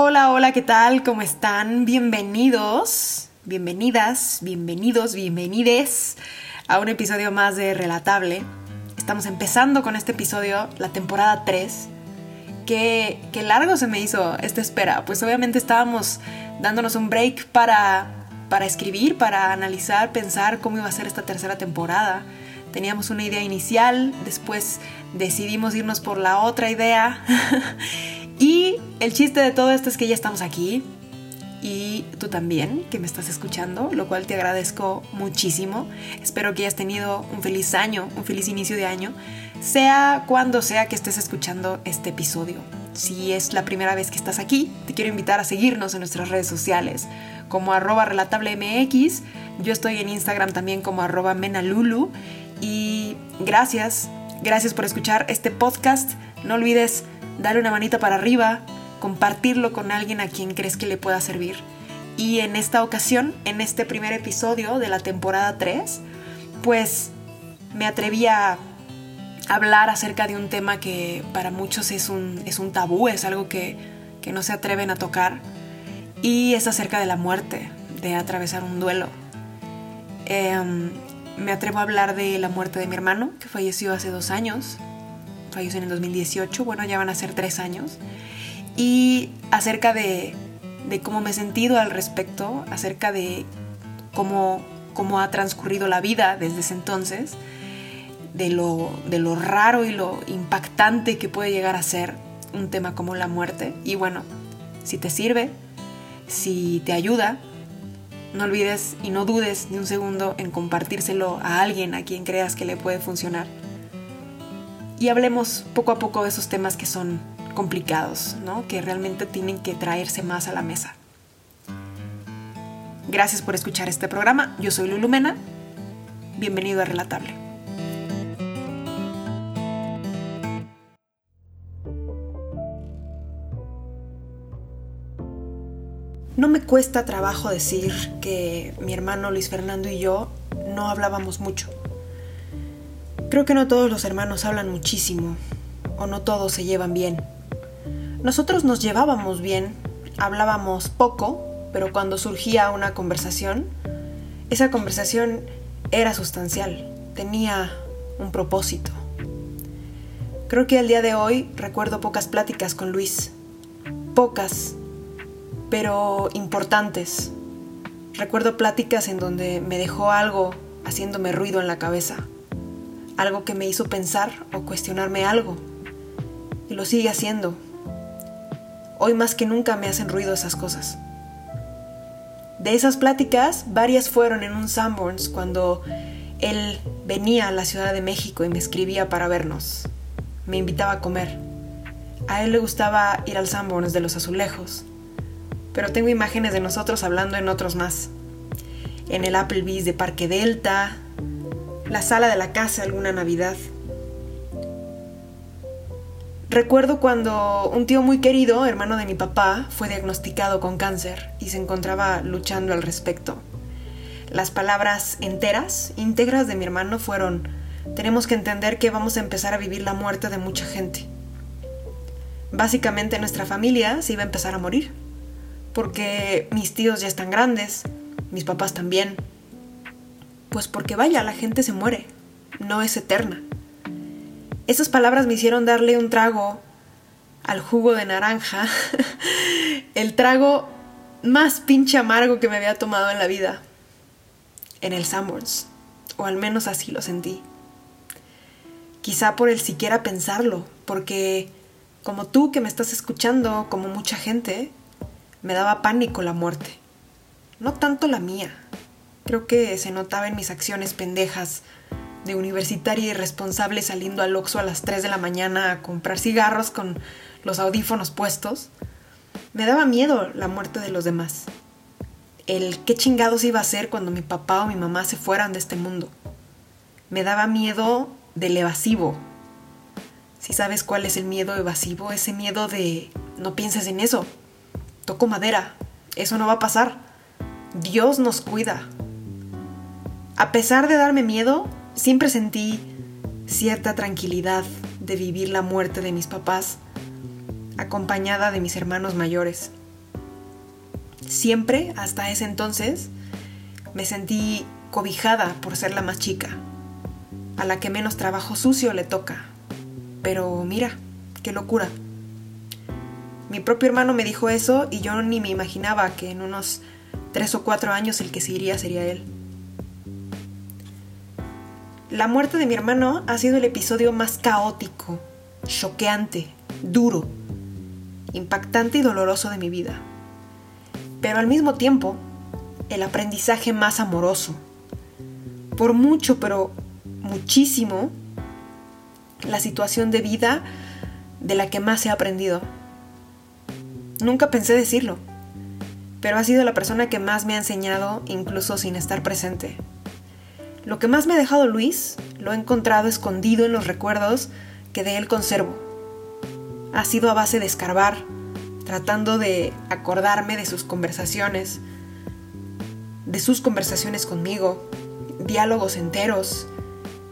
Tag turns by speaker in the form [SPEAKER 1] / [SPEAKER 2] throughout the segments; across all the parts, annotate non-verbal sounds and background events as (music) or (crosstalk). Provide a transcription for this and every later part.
[SPEAKER 1] Hola, hola, ¿qué tal? ¿Cómo están? Bienvenidos, bienvenidas, bienvenidos, bienvenides a un episodio más de Relatable. Estamos empezando con este episodio, la temporada 3. Qué, qué largo se me hizo esta espera. Pues obviamente estábamos dándonos un break para, para escribir, para analizar, pensar cómo iba a ser esta tercera temporada. Teníamos una idea inicial, después decidimos irnos por la otra idea. (laughs) Y el chiste de todo esto es que ya estamos aquí y tú también, que me estás escuchando, lo cual te agradezco muchísimo. Espero que hayas tenido un feliz año, un feliz inicio de año, sea cuando sea que estés escuchando este episodio. Si es la primera vez que estás aquí, te quiero invitar a seguirnos en nuestras redes sociales como arroba relatablemx. Yo estoy en Instagram también como arroba menalulu. Y gracias, gracias por escuchar este podcast. No olvides darle una manita para arriba, compartirlo con alguien a quien crees que le pueda servir. Y en esta ocasión, en este primer episodio de la temporada 3, pues me atreví a hablar acerca de un tema que para muchos es un, es un tabú, es algo que, no se atreven a tocar, y es acerca de la muerte, de atravesar un duelo. Em, me atrevo a hablar de la muerte de mi hermano, que falleció hace dos años, falleció en el 2018, bueno, ya van a ser tres años, y acerca de, cómo me he sentido al respecto, acerca de cómo, cómo ha transcurrido la vida desde ese entonces, de lo, de lo raro y lo impactante que puede llegar a ser un tema como la muerte. Y bueno, si te sirve, si te ayuda, no olvides y no dudes ni un segundo en compartírselo a alguien a quien creas que le puede funcionar y hablemos poco a poco de esos temas que son complicados, ¿no? que realmente tienen que traerse más a la mesa. Gracias por escuchar este programa. Yo soy Lulumena. Bienvenido a Relatable. No me cuesta trabajo decir que mi hermano Luis Fernando y yo no hablábamos mucho. Creo que no todos los hermanos hablan muchísimo, o no todos se llevan bien. Nosotros nos llevábamos bien, hablábamos poco, pero cuando surgía una conversación, esa conversación era sustancial, tenía un propósito. Creo que al día de hoy recuerdo pocas pláticas con Luis, pocas, pero importantes. Recuerdo pláticas en donde me dejó algo haciéndome ruido en la cabeza algo que me hizo pensar o cuestionarme algo. Y lo sigue haciendo. Hoy más que nunca me hacen ruido esas cosas. De esas pláticas, varias fueron en un Sanborns cuando él venía a la Ciudad de México y me escribía para vernos. Me invitaba a comer. A él le gustaba ir al Sanborns de los azulejos. Pero tengo imágenes de nosotros hablando en otros más. En el Applebee's de Parque Delta, la sala de la casa alguna Navidad. Recuerdo cuando un tío muy querido, hermano de mi papá, fue diagnosticado con cáncer y se encontraba luchando al respecto. Las palabras enteras, íntegras de mi hermano fueron, tenemos que entender que vamos a empezar a vivir la muerte de mucha gente. Básicamente nuestra familia se iba a empezar a morir, porque mis tíos ya están grandes, mis papás también, pues porque vaya, la gente se muere, no es eterna. Esas palabras me hicieron darle un trago al jugo de naranja, (laughs) el trago más pinche amargo que me había tomado en la vida, en el Sanborns, o al menos así lo sentí. Quizá por el siquiera pensarlo, porque como tú que me estás escuchando, como mucha gente, me daba pánico la muerte. No tanto la mía, Creo que se notaba en mis acciones pendejas de universitaria irresponsable saliendo al Oxxo a las 3 de la mañana a comprar cigarros con los audífonos puestos. Me daba miedo la muerte de los demás. El qué chingados iba a hacer cuando mi papá o mi mamá se fueran de este mundo. Me daba miedo del evasivo. Si sabes cuál es el miedo evasivo, ese miedo de no pienses en eso. Toco madera. Eso no va a pasar. Dios nos cuida. A pesar de darme miedo, siempre sentí cierta tranquilidad de vivir la muerte de mis papás, acompañada de mis hermanos mayores. Siempre, hasta ese entonces, me sentí cobijada por ser la más chica, a la que menos trabajo sucio le toca. Pero mira, qué locura. Mi propio hermano me dijo eso y yo ni me imaginaba que en unos tres o cuatro años el que se iría sería él. La muerte de mi hermano ha sido el episodio más caótico, choqueante, duro, impactante y doloroso de mi vida. Pero al mismo tiempo, el aprendizaje más amoroso. Por mucho, pero muchísimo, la situación de vida de la que más he aprendido. Nunca pensé decirlo, pero ha sido la persona que más me ha enseñado incluso sin estar presente. Lo que más me ha dejado Luis lo he encontrado escondido en los recuerdos que de él conservo. Ha sido a base de escarbar, tratando de acordarme de sus conversaciones, de sus conversaciones conmigo, diálogos enteros,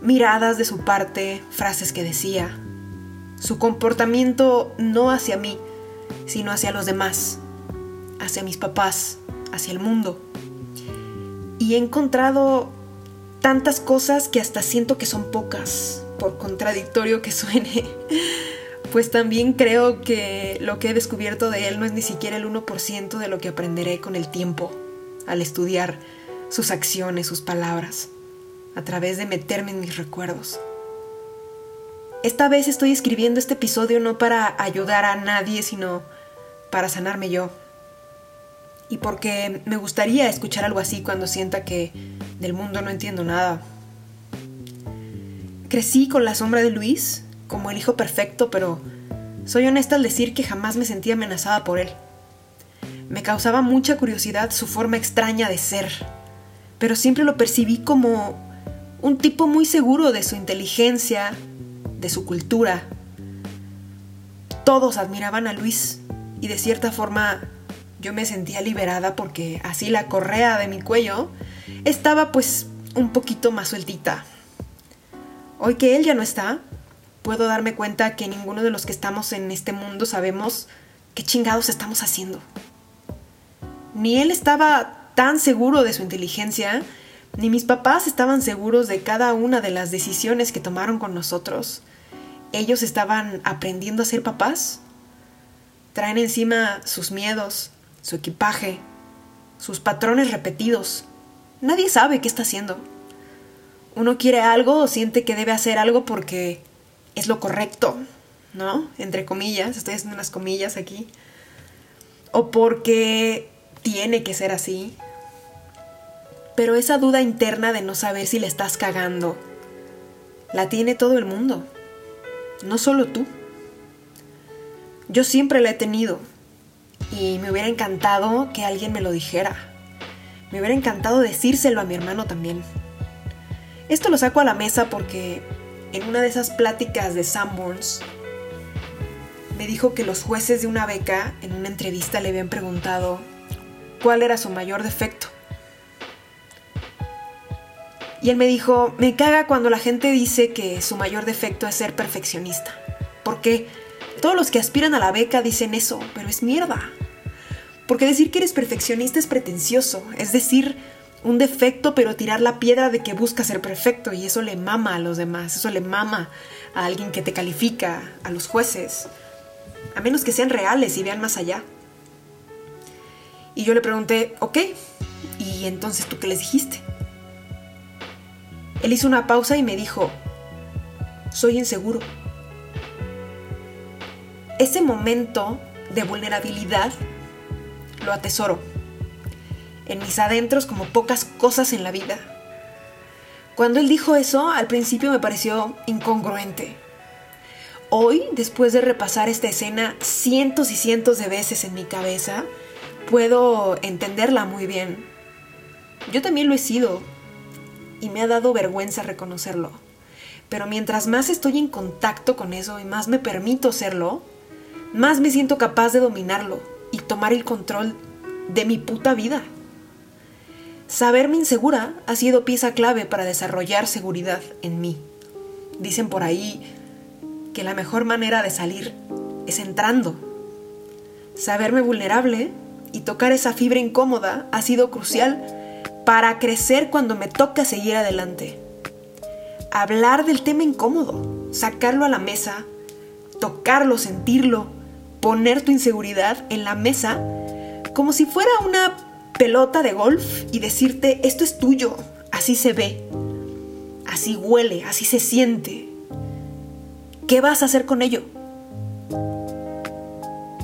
[SPEAKER 1] miradas de su parte, frases que decía, su comportamiento no hacia mí, sino hacia los demás, hacia mis papás, hacia el mundo. Y he encontrado tantas cosas que hasta siento que son pocas, por contradictorio que suene. Pues también creo que lo que he descubierto de él no es ni siquiera el 1% de lo que aprenderé con el tiempo, al estudiar sus acciones, sus palabras, a través de meterme en mis recuerdos. Esta vez estoy escribiendo este episodio no para ayudar a nadie, sino para sanarme yo. Y porque me gustaría escuchar algo así cuando sienta que del mundo no entiendo nada. Crecí con la sombra de Luis como el hijo perfecto, pero soy honesta al decir que jamás me sentí amenazada por él. Me causaba mucha curiosidad su forma extraña de ser, pero siempre lo percibí como un tipo muy seguro de su inteligencia, de su cultura. Todos admiraban a Luis y de cierta forma yo me sentía liberada porque así la correa de mi cuello estaba pues un poquito más sueltita. Hoy que él ya no está, puedo darme cuenta que ninguno de los que estamos en este mundo sabemos qué chingados estamos haciendo. Ni él estaba tan seguro de su inteligencia, ni mis papás estaban seguros de cada una de las decisiones que tomaron con nosotros. Ellos estaban aprendiendo a ser papás. Traen encima sus miedos, su equipaje, sus patrones repetidos, Nadie sabe qué está haciendo. Uno quiere algo o siente que debe hacer algo porque es lo correcto, ¿no? Entre comillas, estoy haciendo unas comillas aquí. O porque tiene que ser así. Pero esa duda interna de no saber si le estás cagando, la tiene todo el mundo, no solo tú. Yo siempre la he tenido y me hubiera encantado que alguien me lo dijera. Me hubiera encantado decírselo a mi hermano también. Esto lo saco a la mesa porque en una de esas pláticas de Sanborns me dijo que los jueces de una beca en una entrevista le habían preguntado cuál era su mayor defecto. Y él me dijo, me caga cuando la gente dice que su mayor defecto es ser perfeccionista. Porque todos los que aspiran a la beca dicen eso, pero es mierda. Porque decir que eres perfeccionista es pretencioso, es decir, un defecto pero tirar la piedra de que busca ser perfecto y eso le mama a los demás, eso le mama a alguien que te califica, a los jueces, a menos que sean reales y vean más allá. Y yo le pregunté, ok, ¿y entonces tú qué les dijiste? Él hizo una pausa y me dijo, soy inseguro. Ese momento de vulnerabilidad lo atesoro. En mis adentros como pocas cosas en la vida. Cuando él dijo eso, al principio me pareció incongruente. Hoy, después de repasar esta escena cientos y cientos de veces en mi cabeza, puedo entenderla muy bien. Yo también lo he sido y me ha dado vergüenza reconocerlo. Pero mientras más estoy en contacto con eso y más me permito serlo, más me siento capaz de dominarlo y tomar el control de mi puta vida. Saberme insegura ha sido pieza clave para desarrollar seguridad en mí. Dicen por ahí que la mejor manera de salir es entrando. Saberme vulnerable y tocar esa fibra incómoda ha sido crucial para crecer cuando me toca seguir adelante. Hablar del tema incómodo, sacarlo a la mesa, tocarlo, sentirlo, poner tu inseguridad en la mesa como si fuera una pelota de golf y decirte, esto es tuyo, así se ve, así huele, así se siente. ¿Qué vas a hacer con ello?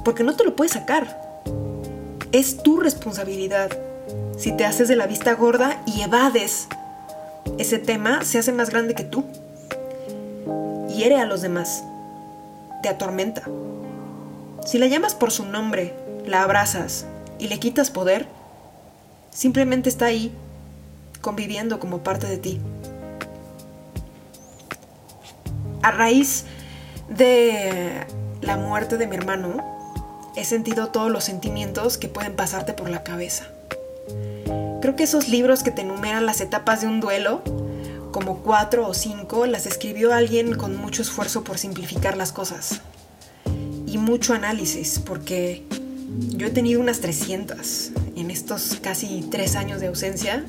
[SPEAKER 1] Porque no te lo puedes sacar. Es tu responsabilidad. Si te haces de la vista gorda y evades ese tema, se hace más grande que tú. Hiere a los demás. Te atormenta. Si la llamas por su nombre, la abrazas y le quitas poder, simplemente está ahí, conviviendo como parte de ti. A raíz de la muerte de mi hermano, he sentido todos los sentimientos que pueden pasarte por la cabeza. Creo que esos libros que te enumeran las etapas de un duelo, como cuatro o cinco, las escribió alguien con mucho esfuerzo por simplificar las cosas. Y mucho análisis, porque yo he tenido unas 300 en estos casi tres años de ausencia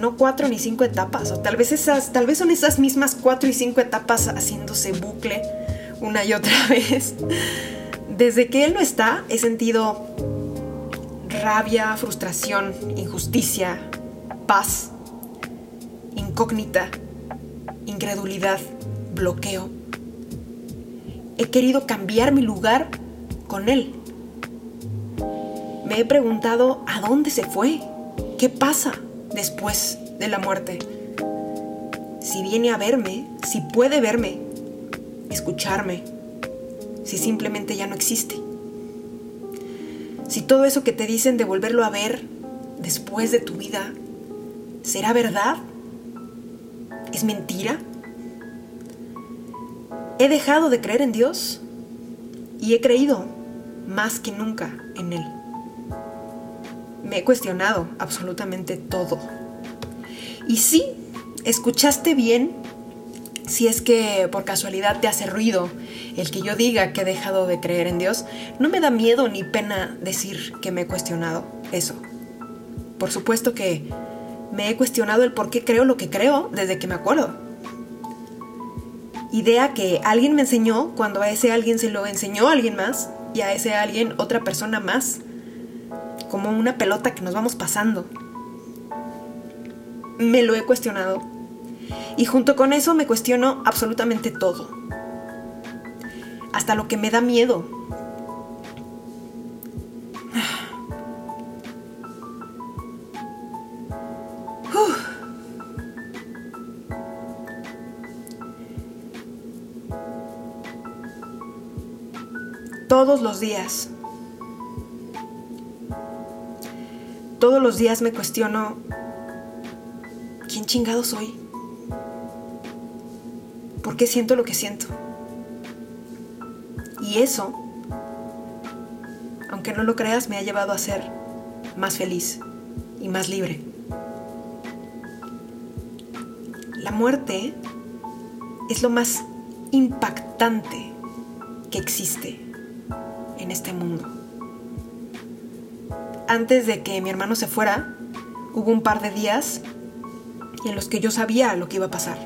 [SPEAKER 1] no cuatro ni cinco etapas, o tal vez esas, tal vez son esas mismas cuatro y cinco etapas haciéndose bucle una y otra (laughs) vez. Desde que él no está, he sentido rabia, frustración, injusticia, paz, incógnita, incredulidad, bloqueo. He querido cambiar mi lugar con él. Me he preguntado a dónde se fue, qué pasa, después de la muerte. Si viene a verme, si puede verme, escucharme, si simplemente ya no existe. Si todo eso que te dicen de volverlo a ver después de tu vida, ¿será verdad? ¿Es mentira? He dejado de creer en Dios y he creído más que nunca en Él me he cuestionado absolutamente todo. Y sí, escuchaste bien si es que por casualidad te hace ruido el que yo diga que he dejado de creer en Dios, no me da miedo ni pena decir que me he cuestionado eso. Por supuesto que me he cuestionado el por qué creo lo que creo desde que me acuerdo. Idea que alguien me enseñó cuando a ese alguien se lo enseñó alguien más y a ese alguien otra persona más como una pelota que nos vamos pasando. Me lo he cuestionado. Y junto con eso me cuestiono absolutamente todo. Hasta lo que me da miedo. Todos los días Todos los días me cuestiono, ¿quién chingado soy? ¿Por qué siento lo que siento? Y eso, aunque no lo creas, me ha llevado a ser más feliz y más libre. La muerte es lo más impactante que existe en este mundo antes de que mi hermano se fuera, hubo un par de días en los que yo sabía lo que iba a pasar.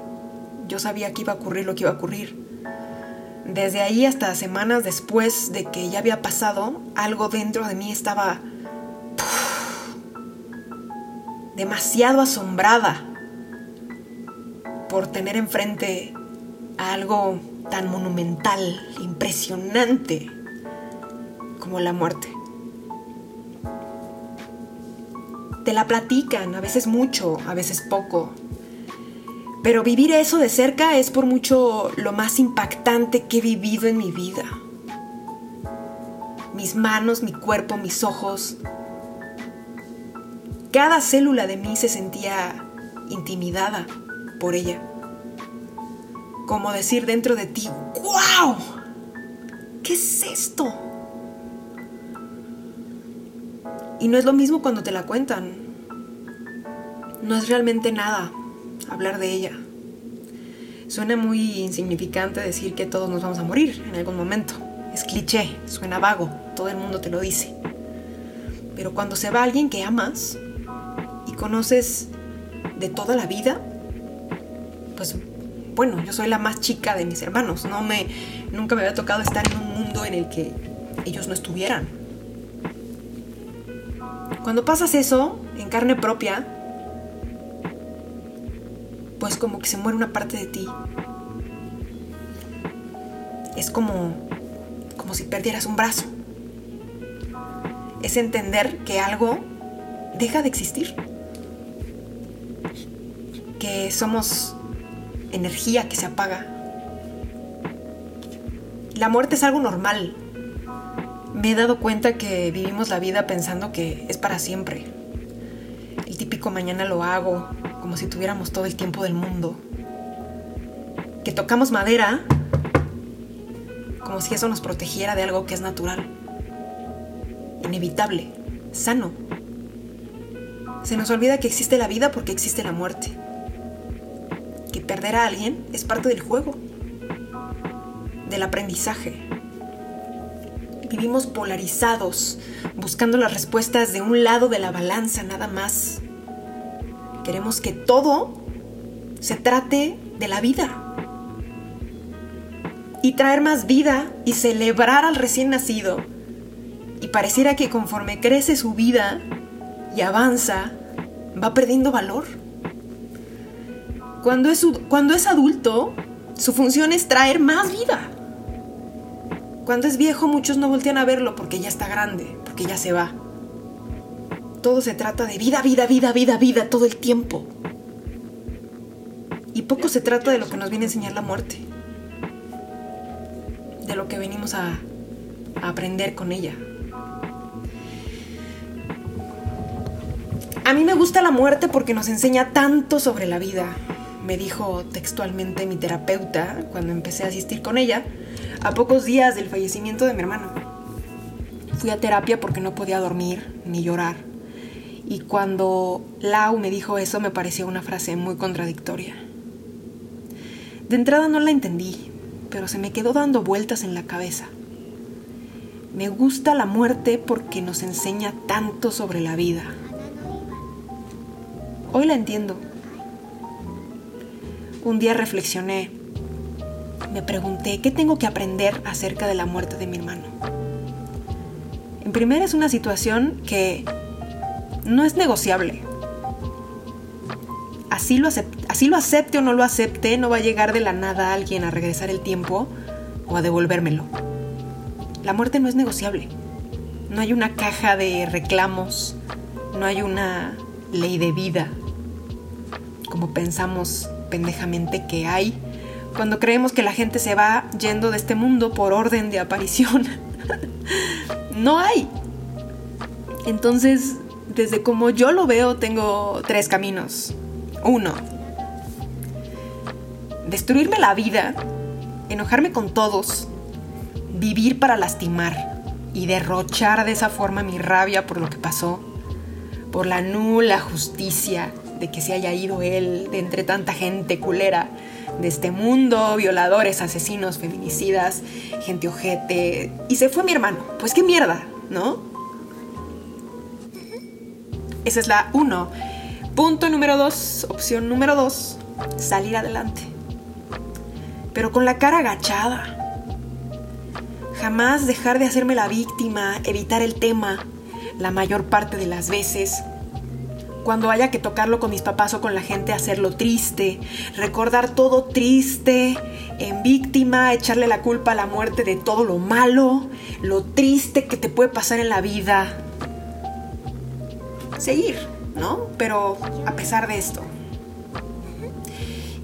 [SPEAKER 1] Yo sabía que iba a ocurrir lo que iba a ocurrir. Desde ahí hasta semanas después de que ya había pasado, algo dentro de mí estaba demasiado asombrada por tener enfrente a algo tan monumental, impresionante como la muerte. te la platican, a veces mucho, a veces poco. Pero vivir eso de cerca es por mucho lo más impactante que he vivido en mi vida. Mis manos, mi cuerpo, mis ojos. Cada célula de mí se sentía intimidada por ella. Como decir dentro de ti, ¡Wow! ¿Qué es esto? Y no es lo mismo cuando te la cuentan. No es realmente nada hablar de ella. Suena muy insignificante decir que todos nos vamos a morir en algún momento. Es cliché, suena vago, todo el mundo te lo dice. Pero cuando se va alguien que amas y conoces de toda la vida, pues bueno, yo soy la más chica de mis hermanos, no me nunca me había tocado estar en un mundo en el que ellos no estuvieran. Cuando pasas eso en carne propia, pues como que se muere una parte de ti. Es como como si perdieras un brazo. Es entender que algo deja de existir. Que somos energía que se apaga. La muerte es algo normal. Me he dado cuenta que vivimos la vida pensando que es para siempre. El típico mañana lo hago, como si tuviéramos todo el tiempo del mundo. Que tocamos madera como si eso nos protegiera de algo que es natural, inevitable, sano. Se nos olvida que existe la vida porque existe la muerte. Que perder a alguien es parte del juego, del aprendizaje. Vivimos polarizados, buscando las respuestas de un lado de la balanza nada más. Queremos que todo se trate de la vida y traer más vida y celebrar al recién nacido. Y pareciera que conforme crece su vida y avanza, va perdiendo valor. Cuando es, cuando es adulto, su función es traer más vida. Cuando es viejo, muchos no voltean a verlo porque ya está grande, porque ya se va. Todo se trata de vida, vida, vida, vida, vida, todo el tiempo. Y poco se trata de lo que nos viene a enseñar la muerte de lo que venimos a, aprender con ella. A mí me gusta la muerte porque nos enseña tanto sobre la vida, me dijo textualmente mi terapeuta cuando empecé a asistir con ella, a pocos días del fallecimiento de mi hermano. Fui a terapia porque no podía dormir ni llorar. Y cuando Lau me dijo eso me pareció una frase muy contradictoria. De entrada no la entendí, pero se me quedó dando vueltas en la cabeza. Me gusta la muerte porque nos enseña tanto sobre la vida. Hoy la entiendo. Un día reflexioné, me pregunté qué tengo que aprender acerca de la muerte de mi hermano. En primer es una situación que no es negociable así lo, así lo acepte o no lo acepte, no va a llegar de la nada alguien a regresar el tiempo o a devolvérmelo. La muerte no es negociable. No hay una caja de reclamos, no hay una ley de vida, como pensamos pendejamente que hay cuando creemos que la gente se va yendo de este mundo por orden de aparición. (laughs) no hay. Entonces, desde como yo lo veo, tengo tres caminos. Uno, destruirme la vida, enojarme con todos, vivir para lastimar y derrochar de esa forma mi rabia por lo que pasó, por la nula justicia de que se haya ido él de entre tanta gente culera de este mundo, violadores, asesinos, feminicidas, gente ojete, y se fue mi hermano. Pues qué mierda, ¿no? Esa es la uno. Punto número dos, opción número dos, salir adelante. Pero con la cara agachada. Jamás dejar de hacerme la víctima, evitar el tema la mayor parte de las veces. Cuando haya que tocarlo con mis papás o con la gente, hacerlo triste, recordar todo triste, en víctima, echarle la culpa a la muerte de todo lo malo, lo triste que te puede pasar en la vida. Seguir ¿no? Pero a pesar de esto.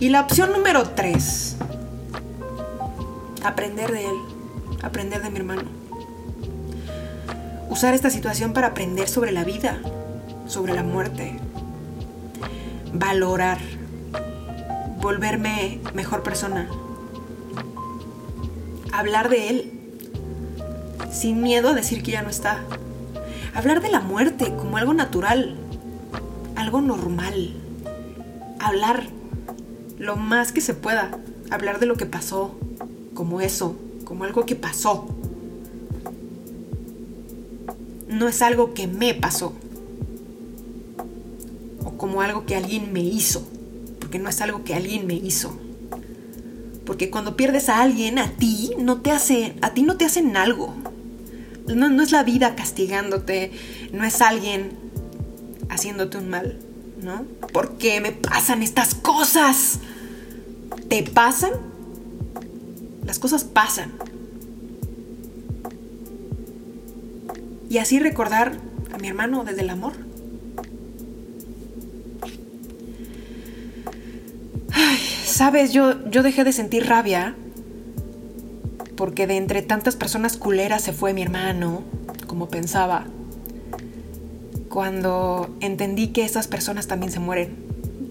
[SPEAKER 1] Y la opción número tres, aprender de él, aprender de mi hermano. Usar esta situación para aprender sobre la vida, sobre la muerte. Valorar, volverme mejor persona. Hablar de él, sin miedo a decir que ya no está. Hablar de la muerte como algo natural, algo normal. Hablar lo más que se pueda. Hablar de lo que pasó, como eso, como algo que pasó. no es algo que me pasó. O como algo que alguien me hizo. Porque no es algo que alguien me hizo. Porque cuando pierdes a alguien, a ti no te hace, a ti no te hacen algo. No, no es la vida castigándote, no es alguien haciéndote un mal, ¿no? ¿Por qué me pasan estas cosas? ¿Te pasan? Las cosas pasan. Y así recordar a mi hermano desde el amor. Sabes, yo, yo dejé de sentir rabia porque de entre tantas personas culeras se fue mi hermano, como pensaba, cuando entendí que esas personas también se mueren.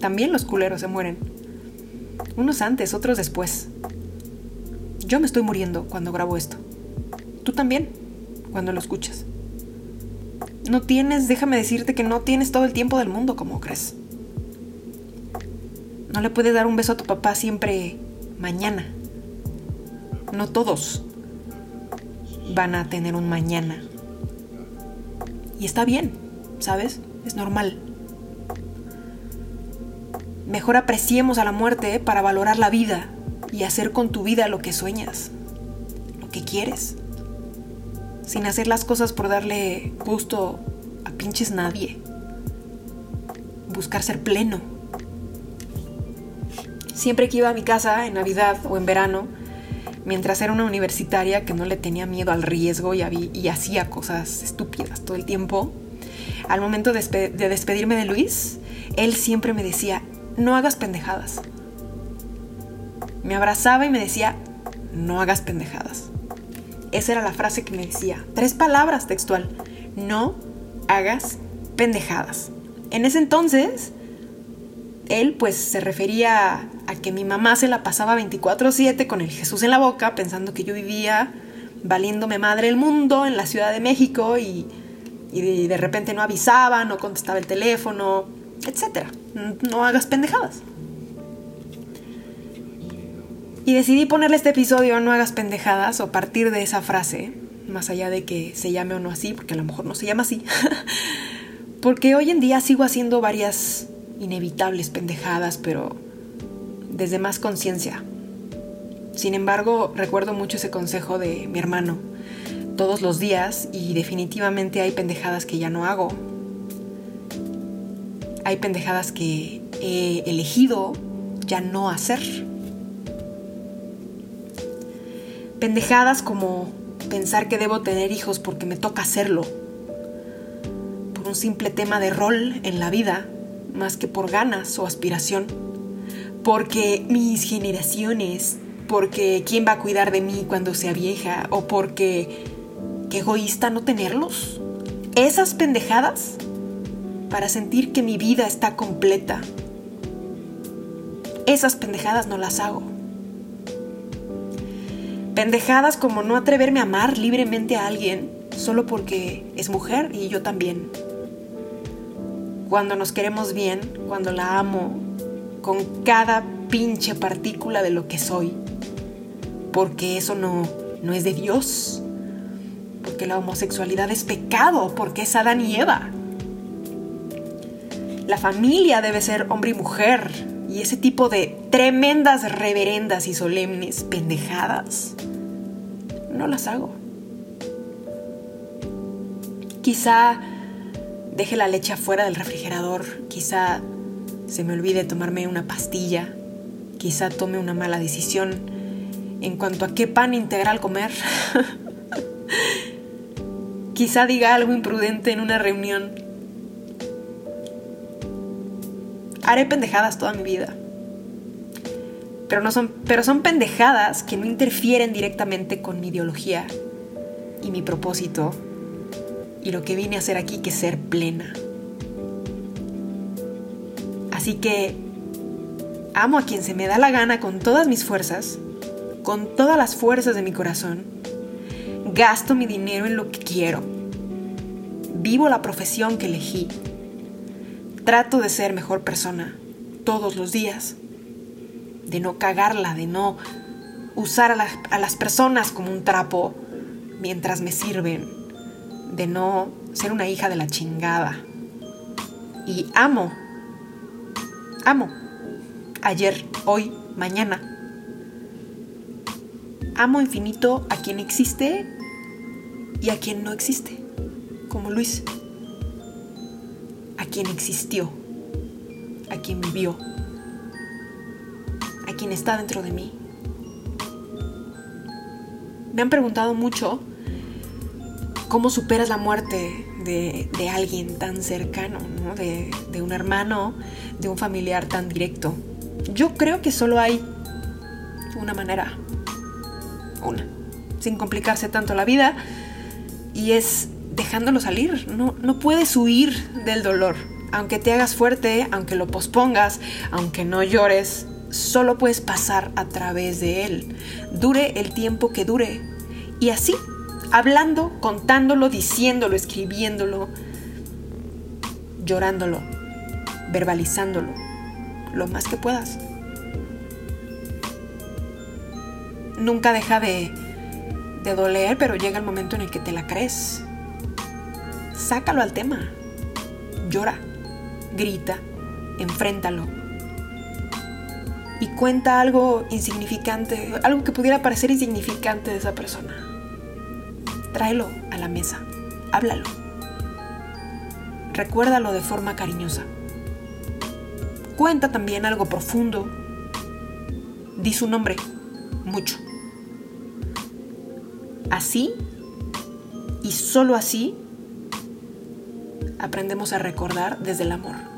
[SPEAKER 1] También los culeros se mueren. Unos antes, otros después. Yo me estoy muriendo cuando grabo esto. Tú también, cuando lo escuchas. No tienes, déjame decirte que no tienes todo el tiempo del mundo como crees. No le puedes dar un beso a tu papá siempre mañana. No todos van a tener un mañana. Y está bien, ¿sabes? Es normal. Mejor apreciemos a la muerte para valorar la vida y hacer con tu vida lo que sueñas, lo que quieres, sin hacer las cosas por darle gusto a pinches nadie. Buscar ser pleno. Siempre que iba a mi casa en Navidad o en verano, mientras era una universitaria que no le tenía miedo al riesgo y, hacía cosas estúpidas todo el tiempo, al momento de despedirme de Luis, él siempre me decía, no hagas pendejadas. Me abrazaba y me decía, no hagas pendejadas. Esa era la frase que me decía. Tres palabras textual. No hagas pendejadas. En ese entonces, él pues se refería a que mi mamá se la pasaba 24/7 con el Jesús en la boca, pensando que yo vivía valiéndome madre el mundo en la Ciudad de México y, de, de, repente no avisaba, no contestaba el teléfono, etc. No hagas pendejadas. Y decidí ponerle este episodio No hagas pendejadas o partir de esa frase, más allá de que se llame o no así, porque a lo mejor no se llama así. (laughs) porque hoy en día sigo haciendo varias inevitables pendejadas, pero desde más conciencia. Sin embargo, recuerdo mucho ese consejo de mi hermano todos los días y definitivamente hay pendejadas que ya no hago. Hay pendejadas que he elegido ya no hacer. Pendejadas como pensar que debo tener hijos porque me toca hacerlo. Por un simple tema de rol en la vida, más que por ganas o aspiración porque mis generaciones, porque quién va a cuidar de mí cuando sea vieja, o porque qué egoísta no tenerlos. Esas pendejadas para sentir que mi vida está completa. Esas pendejadas no las hago. Pendejadas como no atreverme a amar libremente a alguien solo porque es mujer y yo también. Cuando nos queremos bien, cuando la amo, con cada pinche partícula de lo que soy. Porque eso no, no es de Dios. Porque la homosexualidad es pecado, porque es Adán y Eva. La familia debe ser hombre y mujer. Y ese tipo de tremendas, reverendas y solemnes pendejadas, no las hago. Quizá deje la leche afuera del refrigerador, quizá se me olvide tomarme una pastilla, quizá tome una mala decisión en cuanto a qué pan integral comer. (laughs) quizá diga algo imprudente en una reunión. Haré pendejadas toda mi vida. Pero, no son, pero son pendejadas que no interfieren directamente con mi ideología y mi propósito y lo que vine a hacer aquí, que ser plena. Así que amo a quien se me da la gana con todas mis fuerzas, con todas las fuerzas de mi corazón. Gasto mi dinero en lo que quiero. Vivo la profesión que elegí. Trato de ser mejor persona todos los días. De no cagarla, de no usar a, las personas como un trapo mientras me sirven. De no ser una hija de la chingada. Y amo, amo, ayer, hoy, mañana. Amo infinito a quien existe y a quien no existe, como Luis. A quien existió, a quien vivió, a quien está dentro de mí. Me han preguntado mucho cómo superas la muerte de, alguien tan cercano, de, de un hermano, de un familiar tan directo. Yo creo que solo hay una manera, una, sin complicarse tanto la vida, y es dejándolo salir. No, no puedes huir del dolor. Aunque te hagas fuerte, aunque lo pospongas, aunque no llores, solo puedes pasar a través de él, dure el tiempo que dure. Y así, hablando, contándolo, diciéndolo, escribiéndolo, llorándolo, verbalizándolo, lo más que puedas. Nunca deja de, de doler, pero llega el momento en el que te la crees. Sácalo al tema. Llora, grita, enfréntalo y cuenta algo insignificante, algo que pudiera parecer insignificante de esa persona. Tráelo a la mesa, háblalo. Recuérdalo de forma cariñosa. Cuenta también algo profundo. Di su nombre, mucho. Así, y solo así, aprendemos a recordar desde el amor.